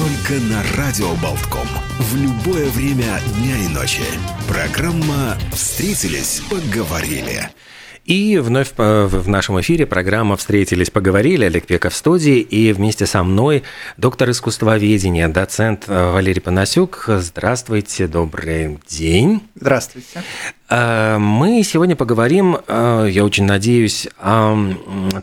Только на Радио Болтком. В любое время дня и ночи. Программа «Встретились, поговорили». И вновь в нашем эфире программа «Встретились, поговорили». Олег Пеков в студии. И вместе со мной доктор искусствоведения, доцент Валерий Панасюк. Здравствуйте, добрый день. Здравствуйте. Э, мы сегодня поговорим, э, я очень надеюсь, о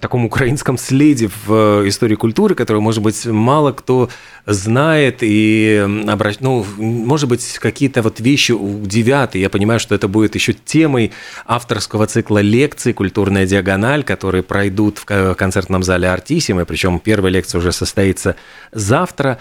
таком украинском следе в истории культуры, который, может быть, мало кто знает и обращ... ну, может быть, какие-то вот вещи удивят. И я понимаю, что это будет еще темой авторского цикла лекций «Культурная диагональ», которые пройдут в концертном зале «Артисимы», причем первая лекция уже состоится завтра.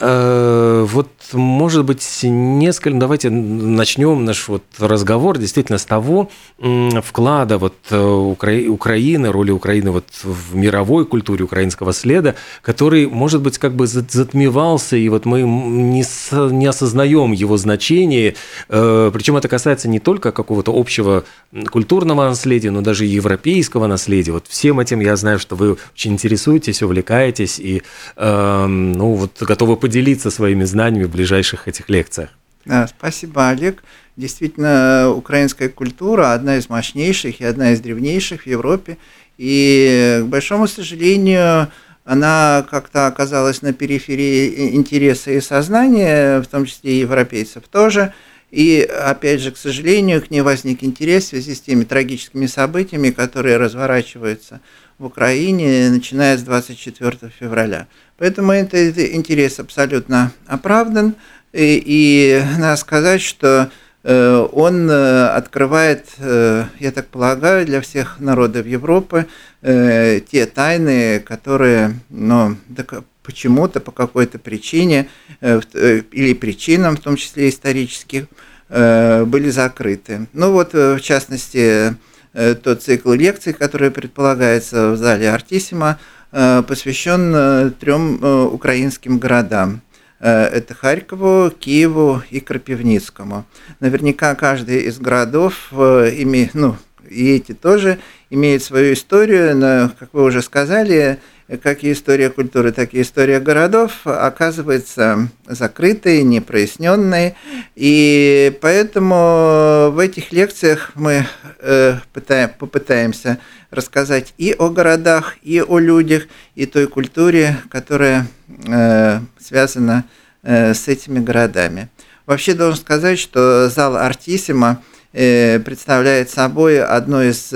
Э, вот, может быть, несколько, давайте начнем наш вот разговор действительно с того вклада вот э, Укра... Украины, роли Украины вот в мировой культуре украинского следа, который, может быть, как бы затмевался, и вот мы не, с... не осознаем его значение, э, причем это касается не только какого-то общего культурного наследия, но даже европейского наследия. Вот всем этим я знаю, что вы очень интересуетесь, увлекаетесь и, ну, вот готовы поделиться своими знаниями в ближайших этих лекциях. Да, спасибо, Олег. Действительно, украинская культура одна из мощнейших и одна из древнейших в Европе. И, к большому сожалению, она как-то оказалась на периферии интереса и сознания, в том числе и европейцев тоже. И, опять же, к сожалению, к ней возник интерес в связи с теми трагическими событиями, которые разворачиваются в Украине, начиная с 24 февраля. Поэтому этот интерес абсолютно оправдан. И, и надо сказать, что э, он э, открывает, э, я так полагаю, для всех народов Европы те тайны, которые ну, почему-то, по какой-то причине или причинам, в том числе исторических, были закрыты. Ну вот, в частности, тот цикл лекций, который предполагается в зале Артисима, Э, посвящен э, трем э, украинским городам. Это Харькову, Киеву и Крапивницкому. Наверняка каждый из городов имеет, ну, и эти тоже имеют свою историю, но, как вы уже сказали, как и история культуры, так и история городов оказывается закрытой, непроясненной. И поэтому в этих лекциях мы э, пытаем, попытаемся рассказать и о городах, и о людях, и той культуре, которая э, связана э, с этими городами. Вообще должен сказать, что зал Артисима представляет собой одно из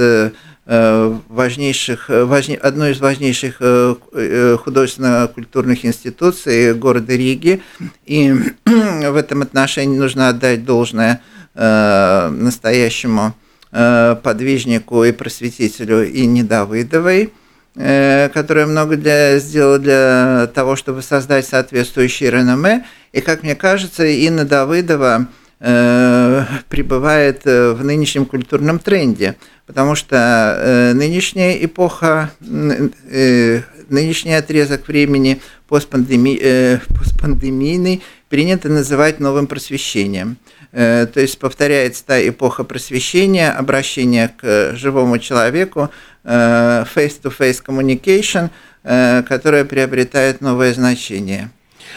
важнейших, э, одной из важнейших э, художественно-культурных институций города Риги. И в этом отношении нужно отдать должное настоящему подвижнику и просветителю Инне Давыдовой, которая много для, сделала для того, чтобы создать соответствующее реноме. И, как мне кажется, Инна Давыдова пребывает в нынешнем культурном тренде – потому что э, нынешняя эпоха, э, нынешний отрезок времени постпандеми, э, постпандемийный принято называть новым просвещением. Э, то есть повторяется та эпоха просвещения, обращения к живому человеку, э, face-to-face communication, э, которая приобретает новое значение.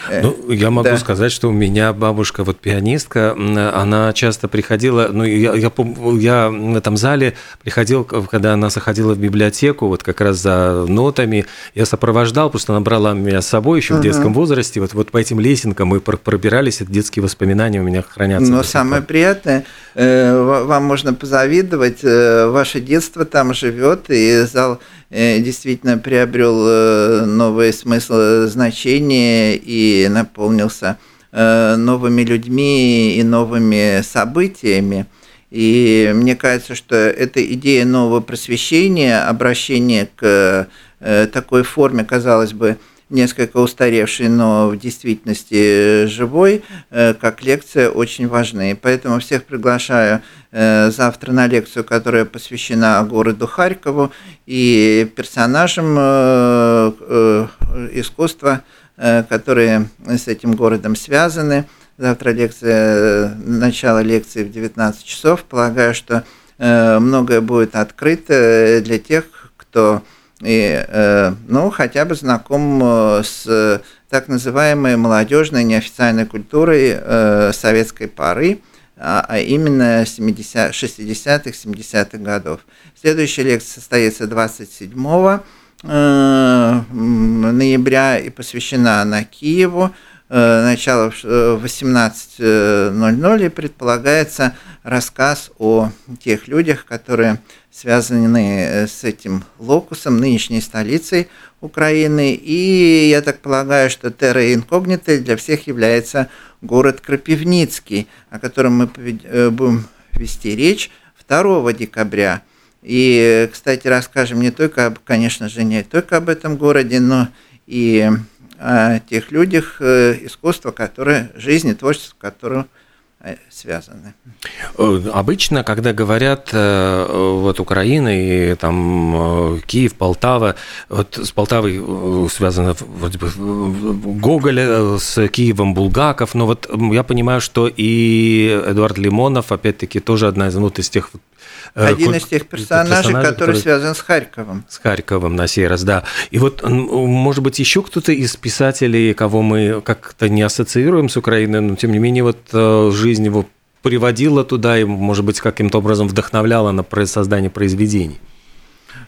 Э, ну, я могу да. сказать, что у меня бабушка, вот пианистка, она часто приходила, ну, я, я, я в этом зале приходил, когда она заходила в библиотеку, вот как раз за нотами, я сопровождал, просто она брала меня с собой еще в детском возрасте, вот, вот по этим лесенкам мы пробирались, это детские воспоминания у меня хранятся. Но самое приятное, э, вам можно позавидовать, э, ваше детство там живет, и зал действительно приобрел новый смысл значения и наполнился э, новыми людьми и новыми событиями. И мне кажется, что эта идея нового просвещения, обращения к такой форме, казалось бы, несколько устаревший, но в действительности живой, как лекция, очень важны. Поэтому всех приглашаю завтра на лекцию, которая посвящена городу Харькову и персонажам искусства, которые с этим городом связаны. Завтра лекция, начало лекции в 19 часов. Полагаю, что э, многое будет открыто для тех, кто и, э, ну, хотя бы знаком э, с так называемой молодежной неофициальной культурой советской поры, а, а именно 70, 60-х, 70-х годов. Следующая лекция состоится 27 ноября и посвящена она Киеву. Э, начало в 18.00 и предполагается рассказ о тех людях, которые связаны э, с этим локусом, нынешней столицей Украины. И я так полагаю, что терра инкогнита для всех является город Крапивницкий, о котором мы э, будем вести речь 2 декабря. И, кстати, расскажем не только, конечно же, не только об этом городе, но и о тех людях э, искусства, которые, жизни, творчество, которые э, связаны. Э, обычно, когда говорят вот Украина и там Киев, Полтава, вот с Полтавой связано вроде бы Гоголь, с Киевом Булгаков, но вот я понимаю, что и Эдуард Лимонов, опять-таки, тоже одна из, вот из тех Один из тех персонажей, персонажей который, который связан с Харьковом. С Харьковом на сей раз, да. И вот, может быть, еще кто-то из писателей, кого мы как-то не ассоциируем с Украиной, но тем не менее вот э, жизнь его приводила туда и, может быть, каким-то образом вдохновляла на создание произведений.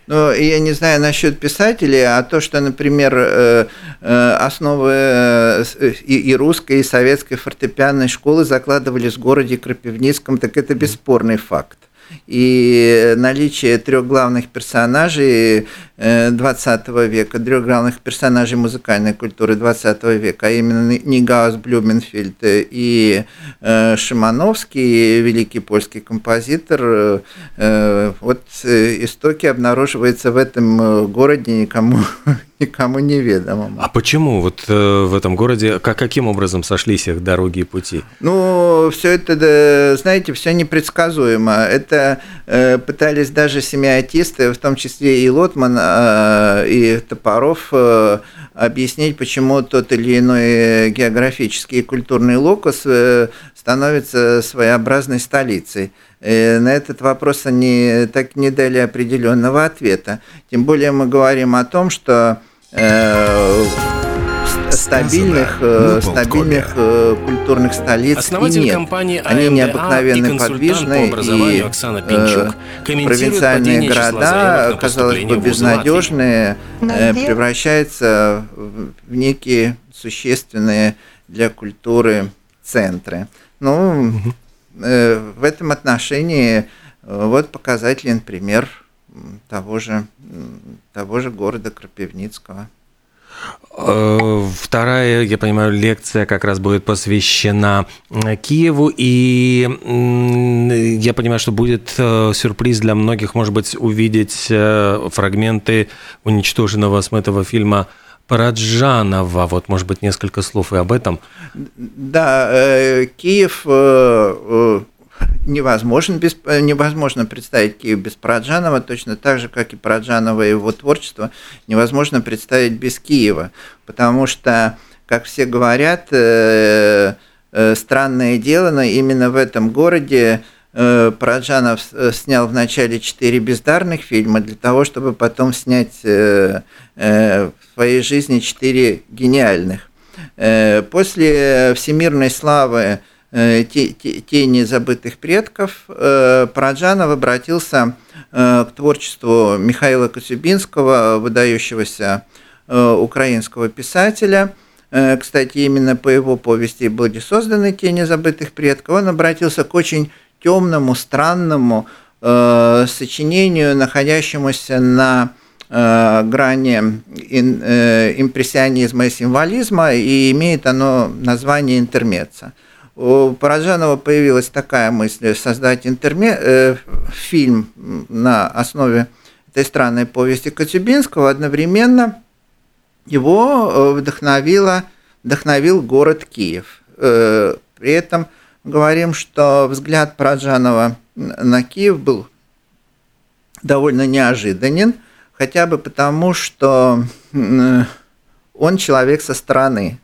Ну, я не знаю насчет писателей, а то, что, например, э, основы и русской, и советской фортепианной школы закладывались в городе Крапивницком, так это бесспорный факт и наличие трех главных персонажей 20 э, века, трех главных персонажей музыкальной культуры 20 века, а именно Нигаус Блюменфельд и э, Шимановский, великий польский композитор, э, вот истоки обнаруживаются в этом городе никому никому неведомому. А почему вот э, в этом городе, как, каким образом сошлись их дороги и пути? Ну, все это, да, знаете, все непредсказуемо. Это э, пытались даже семиотисты, в том числе и Лотман, э, и Топоров, э, объяснить, почему тот или иной географический и культурный локус э, становится своеобразной столицей. Э, на этот вопрос они так не дали определенного ответа. Тем более мы говорим о том, что э, стабильных, э, стабильных э, культурных столиц Основатель и нет. компании Они а необыкновенно подвижны, и Оксана Пинчук провинциальные города, казалось бы, безнадежные, превращаются в некие существенные для культуры центры. Ну, угу. в этом отношении вот показательный пример того же, того же города Крапивницкого. Э, вторая, я понимаю, лекция как раз будет посвящена Киеву, и я понимаю, что будет э, сюрприз для многих, может быть, увидеть э, фрагменты уничтоженного смытого фильма Параджанова. Вот, может быть, несколько слов и об этом. Да, Киев невозможно, без, невозможно представить Киев без Параджанова, точно так же, как и Параджанова и его творчество невозможно представить без Киева, потому что, как все говорят, э, э, странное дело, но именно в этом городе э, Параджанов э, снял в начале четыре бездарных фильма для того, чтобы потом снять э, э, в своей жизни четыре гениальных. Э, после всемирной славы Э, тени забытых предков, э, Параджанов обратился э, к творчеству Михаила Коцюбинского, выдающегося украинского писателя. Кстати, именно по его повести были созданы «Тени забытых предков». Он обратился к очень темному, странному сочинению, находящемуся на грани импрессионизма и символизма, и имеет оно название «Интермеца» у Параджанова появилась такая мысль создать интерме... э, фильм на основе этой странной повести Коцюбинского одновременно его вдохновило, вдохновил город Киев. При этом говорим, что взгляд Праджанова на Киев был довольно неожиданен, хотя бы потому, что он человек со стороны.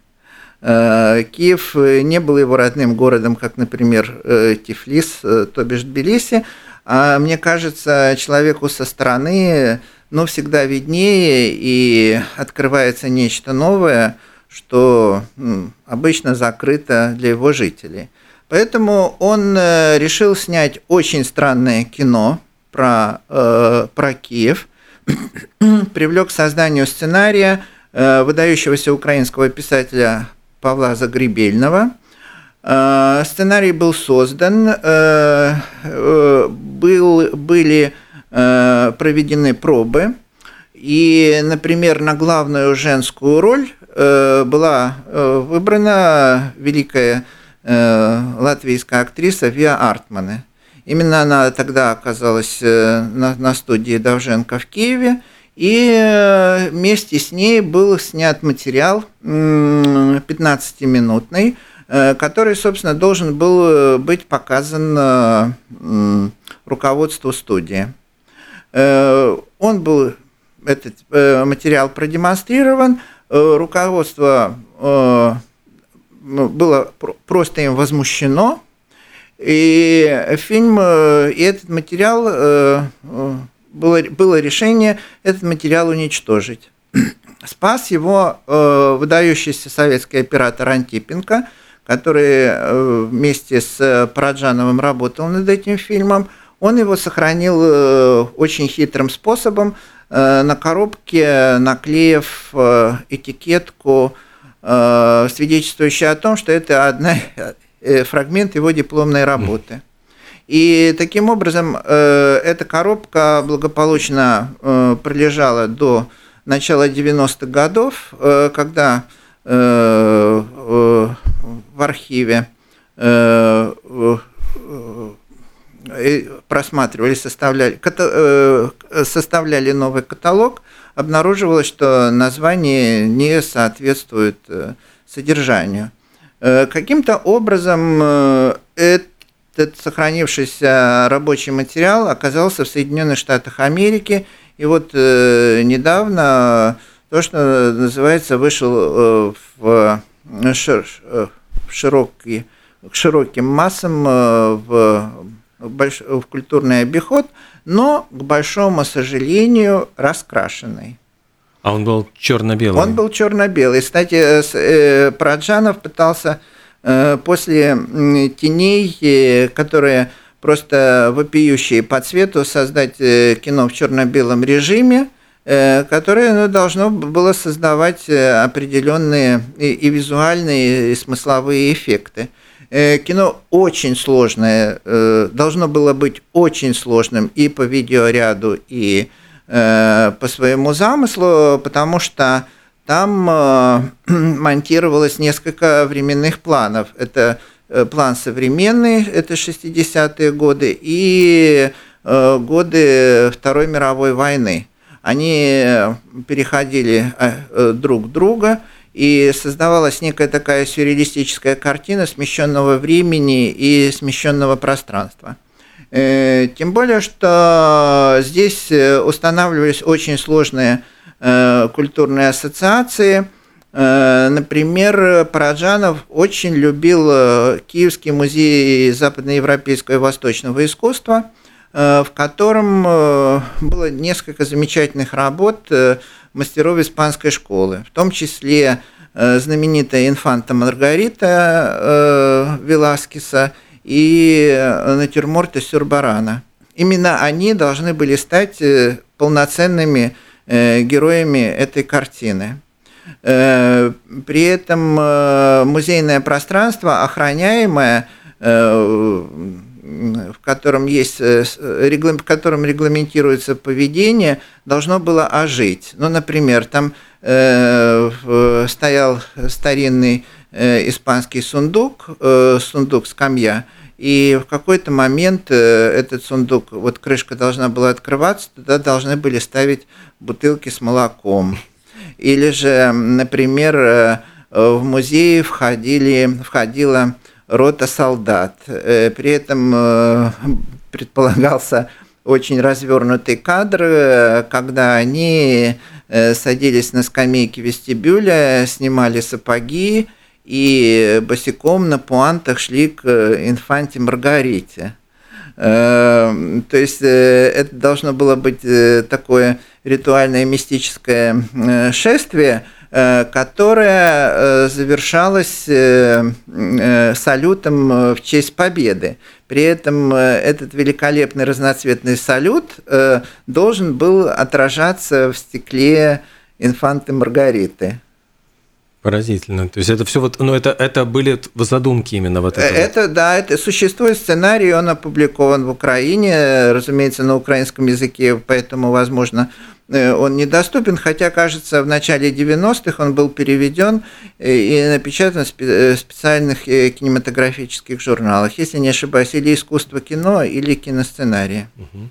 Э, Киев не был его родным городом, как, например, э, Тифлис, э, то бишь Тбилиси, а мне кажется, человеку со стороны ну, всегда виднее и открывается нечто новое, что обычно закрыто для его жителей. Поэтому он решил снять очень странное кино про, про Киев, привлек к созданию сценария выдающегося украинского писателя Павла Загребельного. Э, сценарий был создан, э, э, был, были проведены пробы, и, например, на главную женскую роль была выбрана великая латвийская актриса Виа Артмане. Именно она тогда оказалась на, на студии Давженко в Киеве – и э, вместе с ней был снят материал 15-минутный, э, который, собственно, должен был э, быть показан руководству студии. Он был, этот материал продемонстрирован, руководство было просто им возмущено, и фильм, и этот материал было, было решение этот материал уничтожить. Спас его э, выдающийся советский оператор Антипенко, который э, вместе с Параджановым работал над этим фильмом. Он его сохранил э, очень хитрым способом, э, на коробке наклеив э, этикетку, э, свидетельствующую о том, что это одна, э, фрагмент его дипломной работы. И таким образом э, эта коробка благополучно э, пролежала до начала 90-х годов, э, когда в архиве просматривали, составляли, составляли новый каталог, обнаруживалось, что название не соответствует содержанию. Каким-то образом это этот сохранившийся рабочий материал оказался в Соединенных Штатах Америки. И вот э, недавно то, что называется, вышел э, в, шир, э, в широкий, к широким массам э, в, больш, в культурный обиход, но, к большому сожалению, раскрашенный. А он был черно-белый? Он был черно-белый. Кстати, э, Праджанов пытался Э, после теней, э, которые просто вопиющие по цвету, создать э, кино в черно-белом режиме, которое ну, должно было создавать определенные и, и визуальные, и смысловые эффекты. Кино очень сложное, должно было быть очень сложным и по видеоряду, и по своему замыслу, потому что там э, монтировалось несколько временных планов. Это э, план современный, это 60-е годы, и э, годы Второй мировой войны. Они переходили друг друга, и создавалась некая такая сюрреалистическая картина смещенного времени и смещенного пространства. Тем более, что здесь устанавливались очень сложные культурные ассоциации. Э, например, Параджанов очень любил э, Киевский музей западноевропейского и восточного искусства, в котором было несколько замечательных работ мастеров испанской школы, в том числе знаменитая инфанта Маргарита Веласкеса и натюрморты Сюрбарана. Именно они должны были стать полноценными Э, героями этой картины. Э, при этом э, музейное пространство, охраняемое, в котором есть, в котором регламентируется поведение, должно было ожить. Ну, например, там стоял старинный испанский сундук, сундук скамья, и в какой-то момент этот сундук, вот крышка должна была открываться, туда должны были ставить бутылки с молоком. или же, например, в музей входили, входила рота солдат. При этом предполагался очень развернутый кадр, когда они садились на скамейки вестибюля, снимали сапоги и босиком на пуантах шли к инфанте Маргарите. Эм, то есть э, это должно было быть э, такое ритуальное мистическое э, шествие, которое завершалось салютом в честь победы. При этом этот великолепный разноцветный салют должен был отражаться в стекле инфанты Маргариты. Поразительно. То есть это все вот, ну это, это были задумки именно вот этого. Это, да, это существует сценарий, он опубликован в Украине, разумеется, на украинском языке, поэтому, возможно, э, он недоступен, хотя, кажется, в начале 90-х он был переведен э, и напечатан в э, специальных кинематографических журналах, если не ошибаюсь, или искусство кино, или киносценария. Угу.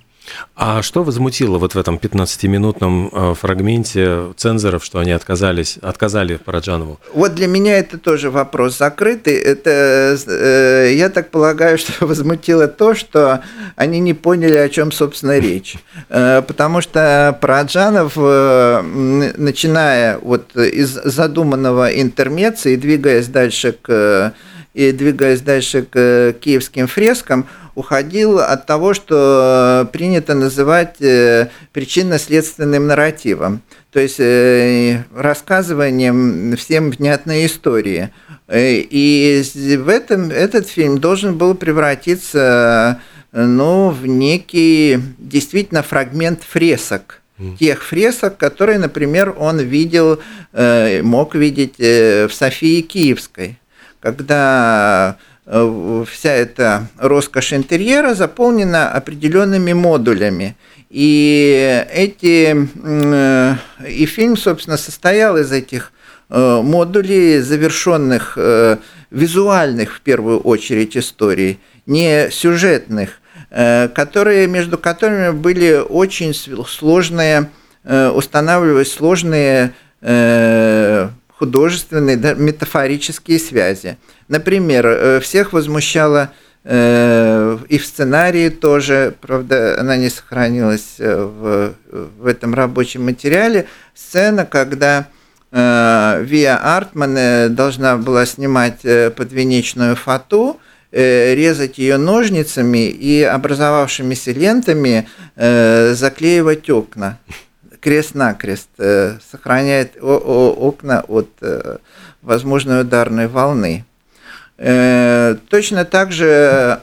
А что возмутило вот в этом 15-минутном э, фрагменте цензоров, что они отказались, отказали Параджанову? Вот для меня это тоже вопрос закрытый. Это, э, я так полагаю, что возмутило то, что они не поняли, о чем, собственно, речь. Э, потому что Параджанов, начиная вот из задуманного интермеца и двигаясь дальше к и двигаясь дальше к киевским фрескам, уходил от того, что принято называть э, причинно-следственным нарративом, то есть э, рассказыванием всем внятной истории. Э, и в этом этот фильм должен был превратиться ну, в некий действительно фрагмент фресок. Тех фресок, которые, например, он видел, мог видеть в Софии Киевской, когда Э, вся эта роскошь интерьера заполнена определенными модулями. И эти э, и фильм, собственно, состоял из этих э, модулей, завершенных визуальных в первую очередь историй, не сюжетных, которые, между которыми были очень сложные, устанавливались сложные художественные, да, метафорические связи. Например, э, всех возмущала э, и в сценарии тоже, правда, она не сохранилась э, в, в этом рабочем материале, сцена, когда Виа Артман должна была снимать подвенечную фату, резать ее ножницами и образовавшимися лентами заклеивать окна крест-накрест, сохраняет окна от возможной ударной волны. Э, точно так же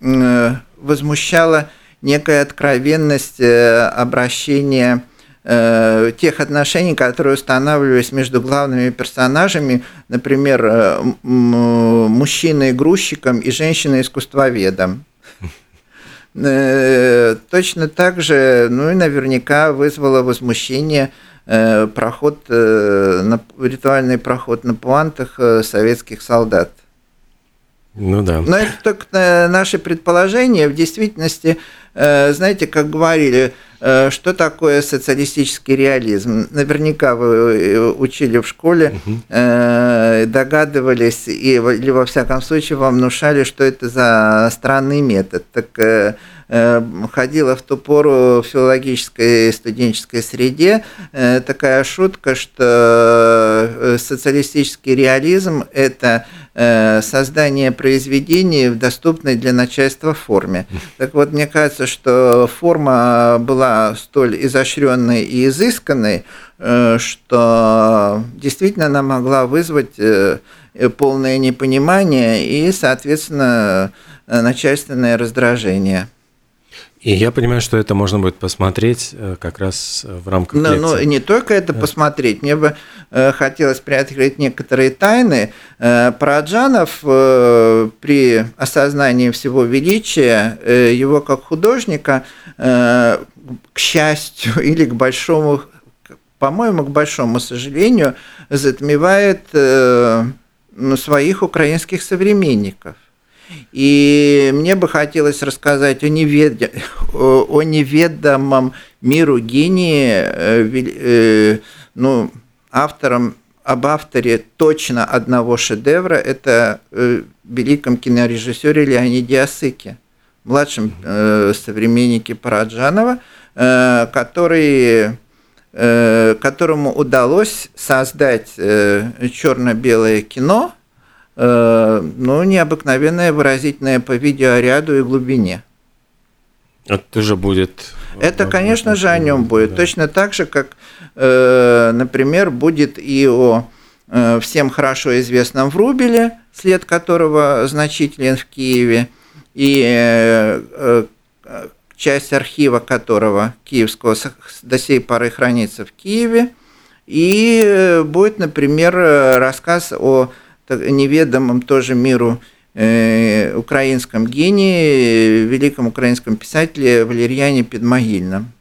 э, возмущала некая откровенность э, обращения тех отношений, которые устанавливались между главными персонажами, например, мужчиной-грузчиком и женщиной-искусствоведом. Точно так же, ну и наверняка вызвало возмущение проход, ритуальный проход на пуантах советских солдат. Ну да. Но это только э, наши предположения. В действительности, э, знаете, как говорили, э, что такое социалистический реализм? Наверняка вы учили в школе, угу. догадывались, или во всяком случае вам внушали, что это за странный метод. Так ходила в ту пору в филологической студенческой среде такая шутка, что социалистический реализм – это Э, создание произведений в доступной для начальства форме. Так вот, мне кажется, что форма была столь изощренной и изысканной, э, что действительно она могла вызвать э, полное непонимание и, соответственно, начальственное раздражение. И я понимаю, что это можно будет посмотреть э, как раз э, в рамках но, лекции. Ну, не только это посмотреть. Мне бы э, хотелось приоткрыть некоторые тайны. Параджанов при осознании всего величия его как художника, к счастью или к большому, по-моему, к большому сожалению, затмевает своих украинских современников. И мне бы хотелось рассказать о, невед... о неведомом миру гении, э, э, ну, автором об авторе точно одного шедевра, это э, великом кинорежиссере Леониде Осыке, младшем э, современнике Параджанова, э, который, которому удалось создать черно-белое кино, ну, необыкновенное, выразительное по видеоряду и глубине. Это тоже будет... Это, конечно же, о нем будет. Да. Точно так же, как Э, например, будет и о э, всем хорошо известном Врубеле, след которого значителен в Киеве, и э, часть архива которого киевского до сей поры хранится в Киеве. И будет, например, рассказ о неведомом тоже миру украинском гении, великом украинском писателе Валерьяне Педмогильном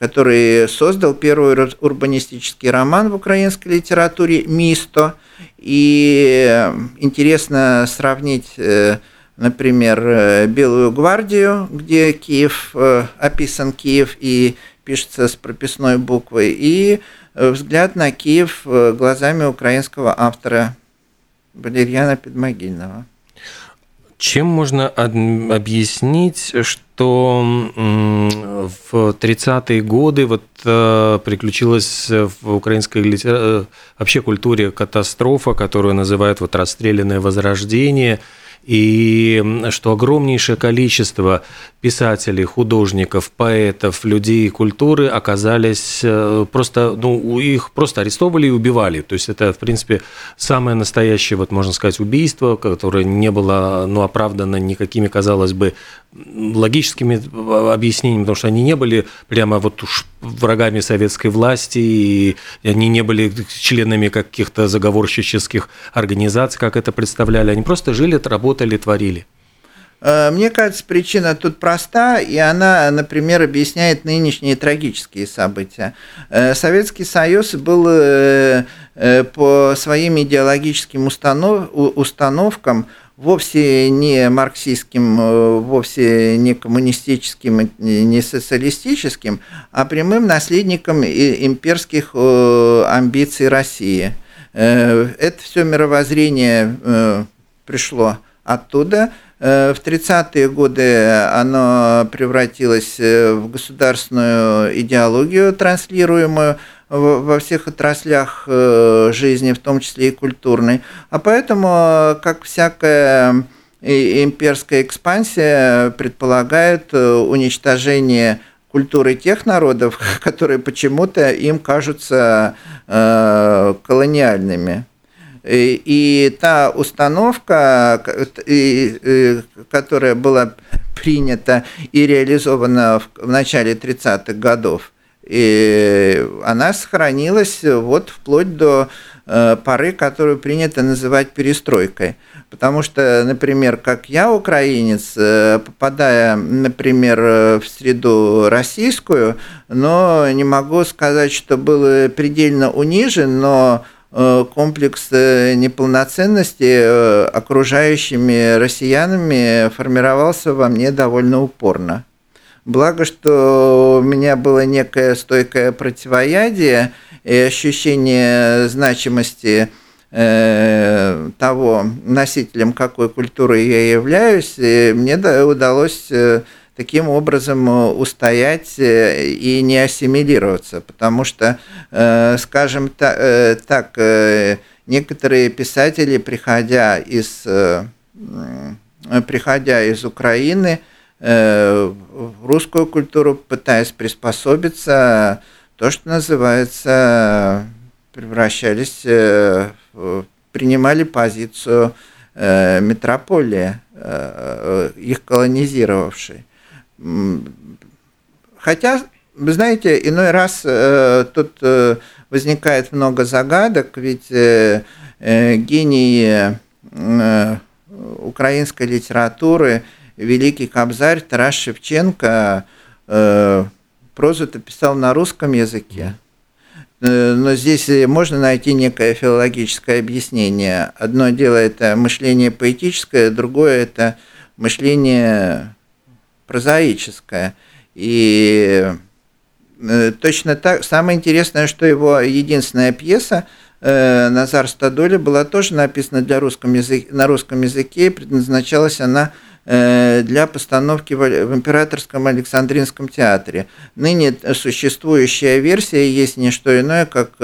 который создал первый урбанистический роман в украинской литературе «Мисто». И э, интересно сравнить, э, например, э, «Белую гвардию», где Киев, описан Киев и пишется с прописной буквой, и взгляд на Киев глазами украинского автора Валерьяна Педмогильного. Чем можно объяснить, что в 30-е годы вот э, приключилась в украинской литер... Э, вообще культуре катастрофа, которую называют вот расстрелянное возрождение – и что огромнейшее количество писателей, художников, поэтов, людей культуры оказались э, просто, ну, их просто арестовывали и убивали. То есть это, в принципе, самое настоящее, вот можно сказать, убийство, которое не было, ну, оправдано никакими, казалось бы, логическими объяснениями, потому что они не были прямо вот уж врагами советской власти, и они не были членами каких-то заговорщических организаций, как это представляли. Они просто жили, работали, творили. Э, мне кажется, причина тут проста, и она, например, объясняет нынешние трагические события. Э, Советский Союз был э, по своим идеологическим установ, установкам вовсе не марксистским, э, вовсе не коммунистическим, не социалистическим, а прямым наследником имперских э, амбиций России. Э, это все мировоззрение пришло оттуда. В 30-е годы оно превратилось в государственную идеологию, транслируемую во всех отраслях э, жизни, в том числе и культурной. А поэтому, как всякая имперская экспансия предполагает э, уничтожение культуры тех народов, которые почему-то им кажутся э, колониальными. И, и та установка, которая была принята и реализована в, в начале 30-х годов, и она сохранилась вот вплоть до э, поры, которую принято называть перестройкой. Потому что, например, как я, украинец, э, попадая, например, в среду российскую, но не могу сказать, что был предельно унижен, но э, комплекс неполноценности окружающими россиянами формировался во мне довольно упорно. Благо, что у меня было некое стойкое противоядие и ощущение значимости э, того, носителем какой культуры я являюсь, и мне удалось э, таким образом устоять э, и не ассимилироваться, потому что, скажем так, некоторые писатели, приходя из, приходя из Украины, в русскую культуру, пытаясь приспособиться, то, что называется, превращались, э, принимали позицию э, метрополии, их колонизировавшей. Хотя, вы знаете, иной раз тут возникает много загадок, ведь гении украинской литературы – великий Кобзарь Тарас Шевченко э, прозу-то писал на русском языке. Э, но здесь можно найти некое филологическое объяснение. Одно дело это мышление поэтическое, другое это мышление прозаическое. И точно так. Самое интересное, что его единственная пьеса Назар Стадоли была тоже написана для русском языке, на русском языке, и предназначалась она для постановки в Императорском Александринском театре. Ныне существующая версия есть не что иное, как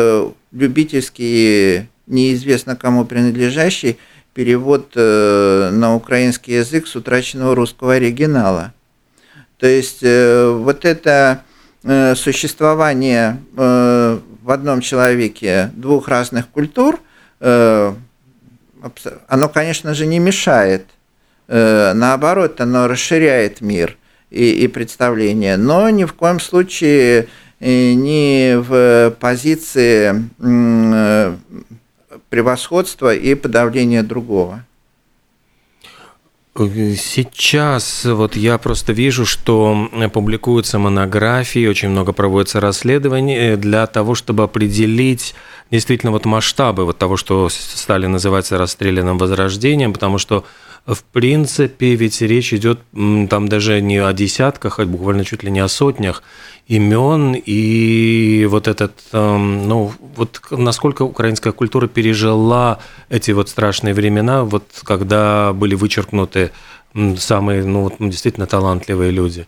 любительский, неизвестно кому принадлежащий, перевод на украинский язык с утраченного русского оригинала. То есть э, вот это э, существование э, в одном человеке двух разных культур, оно, конечно же, не мешает. Наоборот, оно расширяет мир и, и представление, но ни в коем случае не в позиции превосходства и подавления другого. Сейчас вот я просто вижу, что публикуются монографии, очень много проводится расследований э, для того, чтобы определить действительно вот масштабы вот того, что стали называть расстрелянным возрождением, потому что в принципе ведь речь идет там даже не о десятках, а буквально чуть ли не о сотнях имен и вот этот, эм, ну, вот насколько украинская культура пережила эти вот страшные времена, вот когда были вычеркнуты самые, ну, вот, действительно талантливые люди?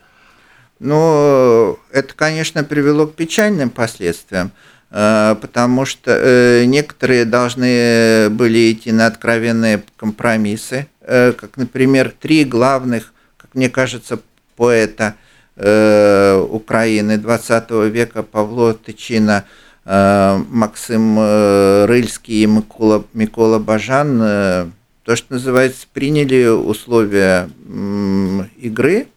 Ну, это, конечно, привело к печальным последствиям, э, потому что э, некоторые должны были идти на откровенные компромиссы, как, например, три главных, как мне кажется, поэта – Э, Украины 20 века Павло Тычина, э, Максим э, Рыльский и Микола, Микола Бажан, то, что называется, приняли условия игры.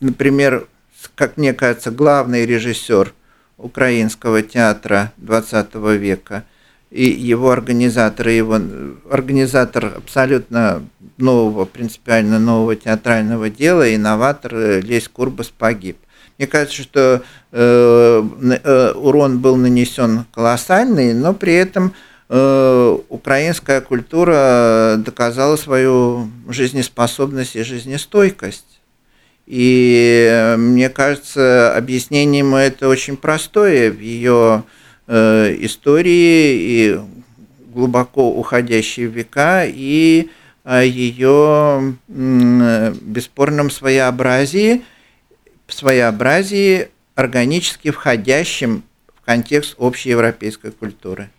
Например, как мне кажется, главный режиссер украинского театра 20 века – и его организатор, его организатор абсолютно нового, принципиально нового театрального дела, инноватор э, Лесь Курбас погиб. Мне кажется, что э, э, урон был нанесен колоссальный, но при этом э, украинская культура доказала свою жизнеспособность и жизнестойкость. И э, мне кажется, объяснение ему это очень простое в ее истории и глубоко уходящие века и о ее бесспорном своеобразии, своеобразии органически входящем в контекст общей европейской культуры.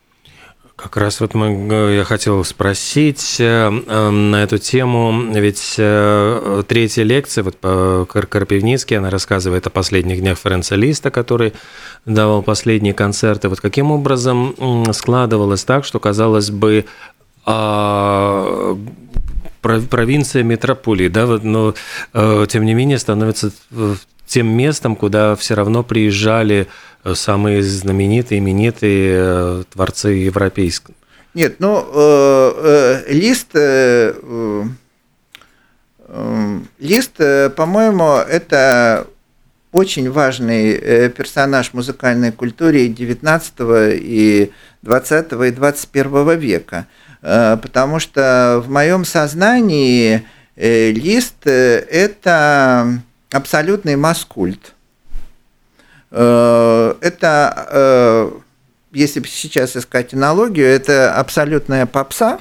Как раз вот мы, я хотел спросить э, э, на эту тему, ведь э, третья лекция, вот по Карпивницкий, она рассказывает о последних днях Ференца Листа, который давал последние концерты. Вот каким образом складывалось так, что, казалось бы, а, провинция метрополии, да, но тем не менее становится тем местом, куда все равно приезжали э, самые знаменитые, именитые э, творцы европейского. Нет, ну, э, лист, лист, по-моему, это очень важный персонаж музыкальной культуры 19 и 20 и 21 века, потому что в моем сознании лист – это абсолютный маскульт. Э, это, э, если сейчас искать аналогию, это абсолютная попса.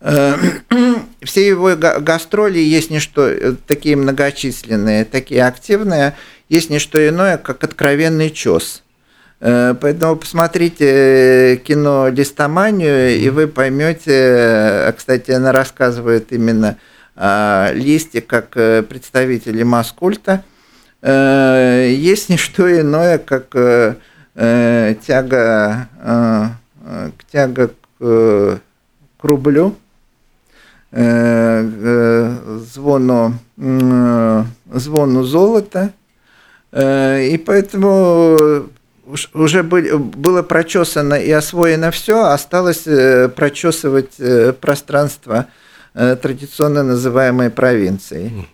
Э, все его гастроли есть не что, такие многочисленные, такие активные, есть не что иное, как откровенный чес. Поэтому посмотрите кино «Листоманию», и вы поймете, кстати, она рассказывает именно а, листе как э, представители маскульта, э, есть не что иное, как э, тяга, тяга к, к рублю, звону, звону золота. И поэтому уже было прочесано и освоено все, осталось прочесывать пространство – Э, традиционно называемой провинцией.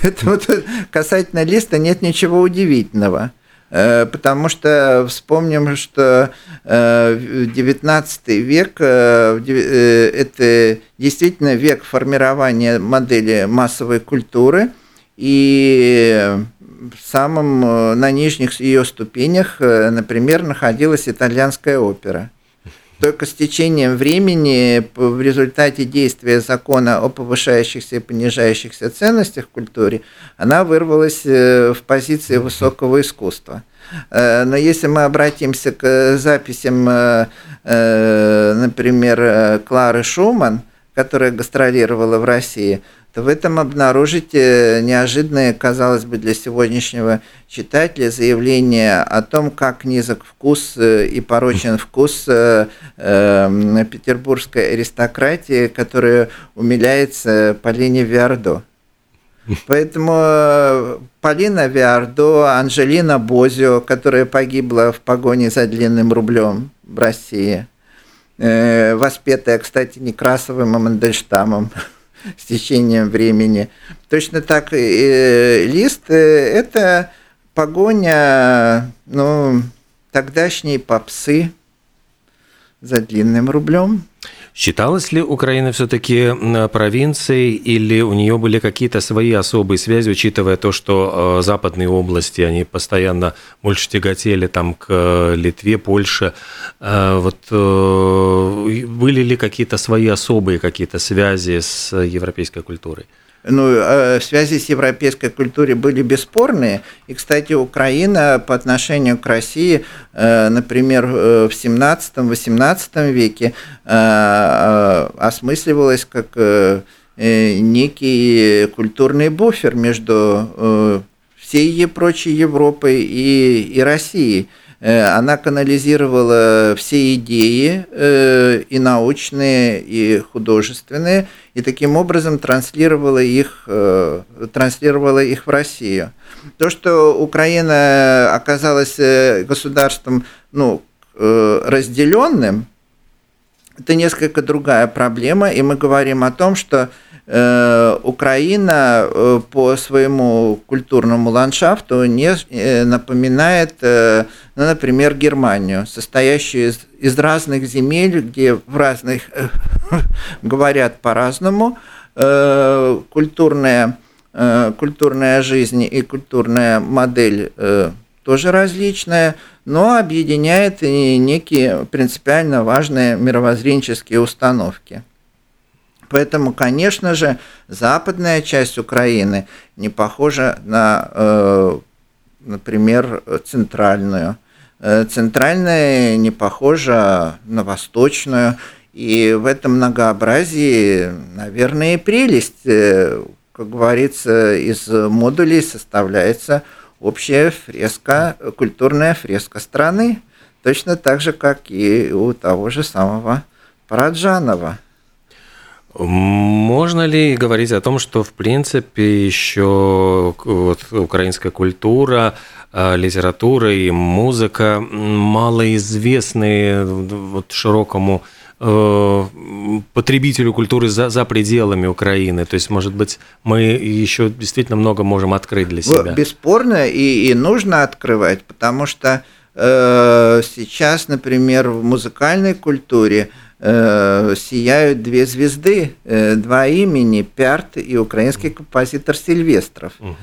Поэтому тут касательно листа нет ничего удивительного. Э, потому что вспомним, что XIX э, век – это действительно век формирования модели массовой культуры, и в самом, на нижних ее ступенях, например, находилась итальянская опера. Только с течением времени, в результате действия закона о повышающихся и понижающихся ценностях в культуре, она вырвалась в позиции высокого искусства – Э, но если мы обратимся к записям, э, э, например, Клары Шуман, которая гастролировала в России, то в этом обнаружите неожиданное, казалось бы, для сегодняшнего читателя заявление о том, как низок вкус и порочен вкус петербургской аристократии, которая умиляется Полине Виардо. Поэтому э, Полина Виардо, Анжелина Бозио, которая погибла в погоне за длинным рублем в России, э, воспетая, кстати, Некрасовым и Мандельштамом с течением времени. Точно так и лист э, – это погоня ну, тогдашней попсы за длинным рублем. Считалась ли Украина все-таки провинцией или у нее были какие-то свои особые связи, учитывая то, что э, западные области, они постоянно больше тяготели там к э, Литве, Польше. Э, вот были ли какие-то свои особые какие-то связи с европейской культурой? Ну, э, связи с европейской культурой были бесспорные. И, кстати, Украина по отношению к России, э, например, э, в 17-18 веке осмысливалась как некий культурный буфер между всей прочей Европой и, и Россией. Э, она канализировала все идеи э, и научные, и художественные, и таким образом транслировала их, э, транслировала их в Россию. То, что Украина оказалась государством ну, разделенным, это несколько другая проблема, и мы говорим о том, что Украина э, по своему культурному ландшафту не э, напоминает, ну, например, Германию, состоящую из, из разных земель, где в разных говорят по-разному, культурная, культурная жизнь и культурная модель тоже различная, но объединяет и некие принципиально важные мировоззренческие установки. Поэтому, конечно же, западная часть Украины не похожа на, э, например, центральную. Э, центральная не похожа на восточную. И в этом многообразии, наверное, и прелесть. Э, как говорится, из модулей составляется общая фреска, культурная фреска страны, точно так же, как и у того же самого Параджанова. Можно ли говорить о том, что в принципе еще вот, украинская культура, э, литература и музыка малоизвестны вот, широкому э, потребителю культуры за, за пределами Украины. То есть, может быть, мы еще действительно много можем открыть для себя. Бесспорно, и, и нужно открывать, потому что э, сейчас, например, в музыкальной культуре – Э, сияют две звезды, э, два имени, Пярт и украинский композитор Сильвестров. Угу.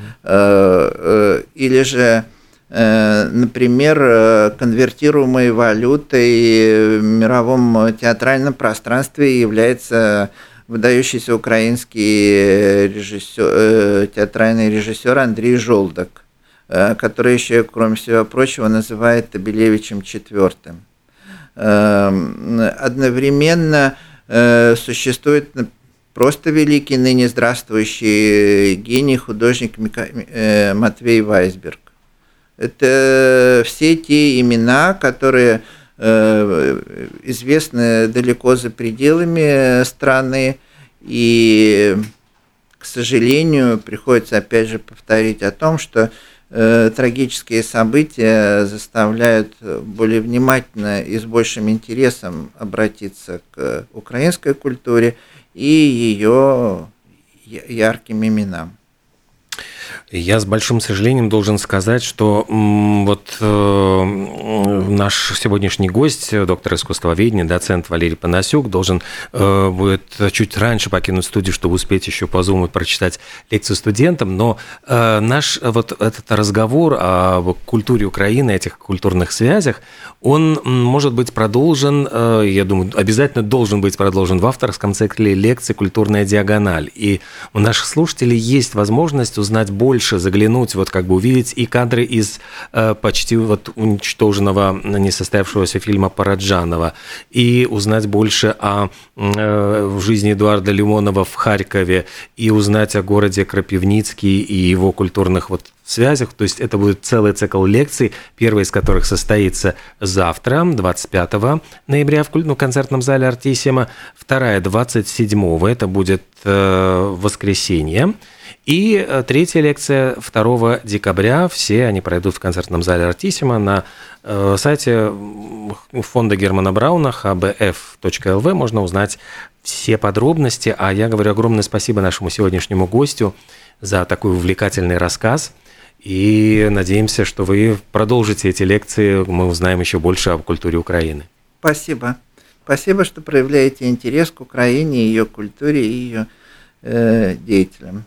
Или же, например, конвертируемой валютой в мировом театральном пространстве является выдающийся украинский режиссер, театральный режиссер Андрей Жолдок, который еще, кроме всего прочего, называет Табелевичем четвертым. Эм, одновременно э, существует просто великий ныне здравствующий гений, художник э, Матвей Вайсберг. Это все те имена, которые э, известны далеко за пределами страны, и, к сожалению, приходится опять же повторить о том, что Э, трагические события заставляют более внимательно и с большим интересом обратиться к украинской культуре и ее ярким именам. Я с большим сожалением должен сказать, что вот э, наш сегодняшний гость, доктор искусствоведения, доцент Валерий Панасюк, должен э, будет чуть раньше покинуть студию, чтобы успеть еще по Zoom прочитать лекцию студентам. Но э, наш вот этот разговор о культуре Украины, этих культурных связях, он может быть продолжен, э, я думаю, обязательно должен быть продолжен в авторском цикле лекции «Культурная диагональ». И у наших слушателей есть возможность узнать больше, заглянуть, вот как бы увидеть и кадры из э, почти вот уничтоженного, несостоявшегося фильма Параджанова, и узнать больше о э, жизни Эдуарда Лимонова в Харькове, и узнать о городе Крапивницкий и его культурных вот связях. То есть это будет целый цикл лекций, первая из которых состоится завтра, 25 ноября в ну, концертном зале Артисима, вторая 27 это будет э, воскресенье. И э, третья лекция 2 декабря. Все они пройдут в концертном зале Артисима на э, сайте фонда Германа Брауна hbf.lv. Можно узнать все подробности. А я говорю огромное спасибо нашему сегодняшнему гостю за такой увлекательный рассказ. И надеемся, что вы продолжите эти лекции, мы узнаем еще больше об культуре Украины. Спасибо. Спасибо, что проявляете интерес к Украине, ее культуре и ее э, деятелям.